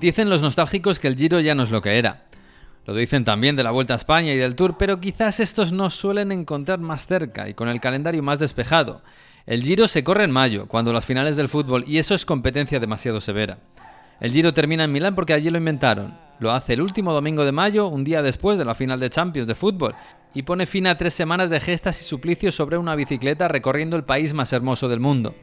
Dicen los nostálgicos que el Giro ya no es lo que era. Lo dicen también de la Vuelta a España y del Tour, pero quizás estos nos suelen encontrar más cerca y con el calendario más despejado. El Giro se corre en mayo, cuando las finales del fútbol, y eso es competencia demasiado severa. El Giro termina en Milán porque allí lo inventaron. Lo hace el último domingo de mayo, un día después de la final de Champions de fútbol, y pone fin a tres semanas de gestas y suplicios sobre una bicicleta recorriendo el país más hermoso del mundo.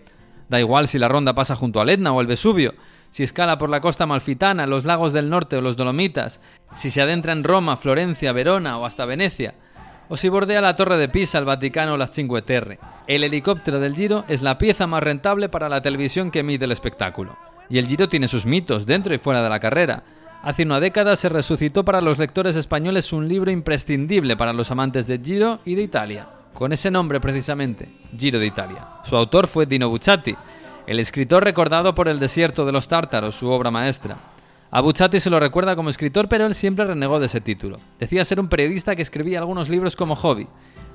Da igual si la ronda pasa junto al Etna o el Vesubio, si escala por la costa malfitana, los lagos del norte o los Dolomitas, si se adentra en Roma, Florencia, Verona o hasta Venecia, o si bordea la Torre de Pisa, el Vaticano o las Cinque Terre. El helicóptero del Giro es la pieza más rentable para la televisión que emite el espectáculo. Y el Giro tiene sus mitos, dentro y fuera de la carrera. Hace una década se resucitó para los lectores españoles un libro imprescindible para los amantes de Giro y de Italia con ese nombre precisamente, Giro de Italia. Su autor fue Dino Bucciati, el escritor recordado por El desierto de los tártaros, su obra maestra. A se lo recuerda como escritor, pero él siempre renegó de ese título. Decía ser un periodista que escribía algunos libros como hobby.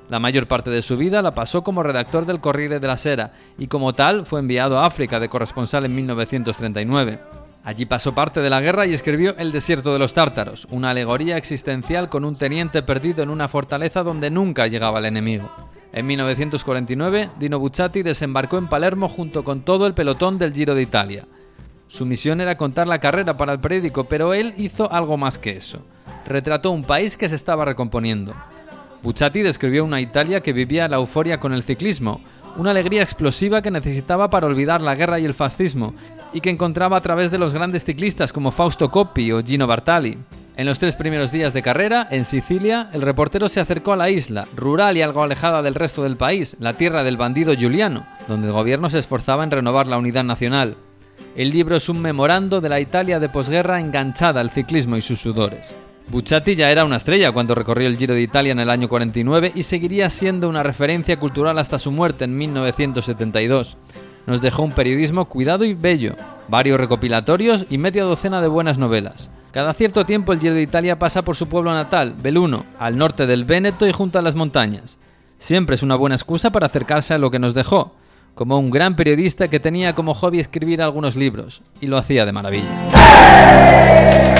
La mayor parte de su vida la pasó como redactor del Corriere della Sera y como tal fue enviado a África de corresponsal en 1939. Allí pasó parte de la guerra y escribió El desierto de los tártaros, una alegoría existencial con un teniente perdido en una fortaleza donde nunca llegaba el enemigo. En 1949, Dino Bucciati desembarcó en Palermo junto con todo el pelotón del Giro de Italia. Su misión era contar la carrera para el periódico, pero él hizo algo más que eso. Retrató un país que se estaba recomponiendo. Bucciati describió una Italia que vivía la euforia con el ciclismo, una alegría explosiva que necesitaba para olvidar la guerra y el fascismo, y que encontraba a través de los grandes ciclistas como Fausto Coppi o Gino Bartali. En los tres primeros días de carrera, en Sicilia, el reportero se acercó a la isla, rural y algo alejada del resto del país, la tierra del bandido Giuliano, donde el gobierno se esforzaba en renovar la unidad nacional. El libro es un memorando de la Italia de posguerra enganchada al ciclismo y sus sudores. Bucciati ya era una estrella cuando recorrió el Giro de Italia en el año 49 y seguiría siendo una referencia cultural hasta su muerte en 1972 nos dejó un periodismo cuidado y bello, varios recopilatorios y media docena de buenas novelas. Cada cierto tiempo el Giro de Italia pasa por su pueblo natal, Belluno, al norte del Véneto y junto a las montañas. Siempre es una buena excusa para acercarse a lo que nos dejó, como un gran periodista que tenía como hobby escribir algunos libros, y lo hacía de maravilla.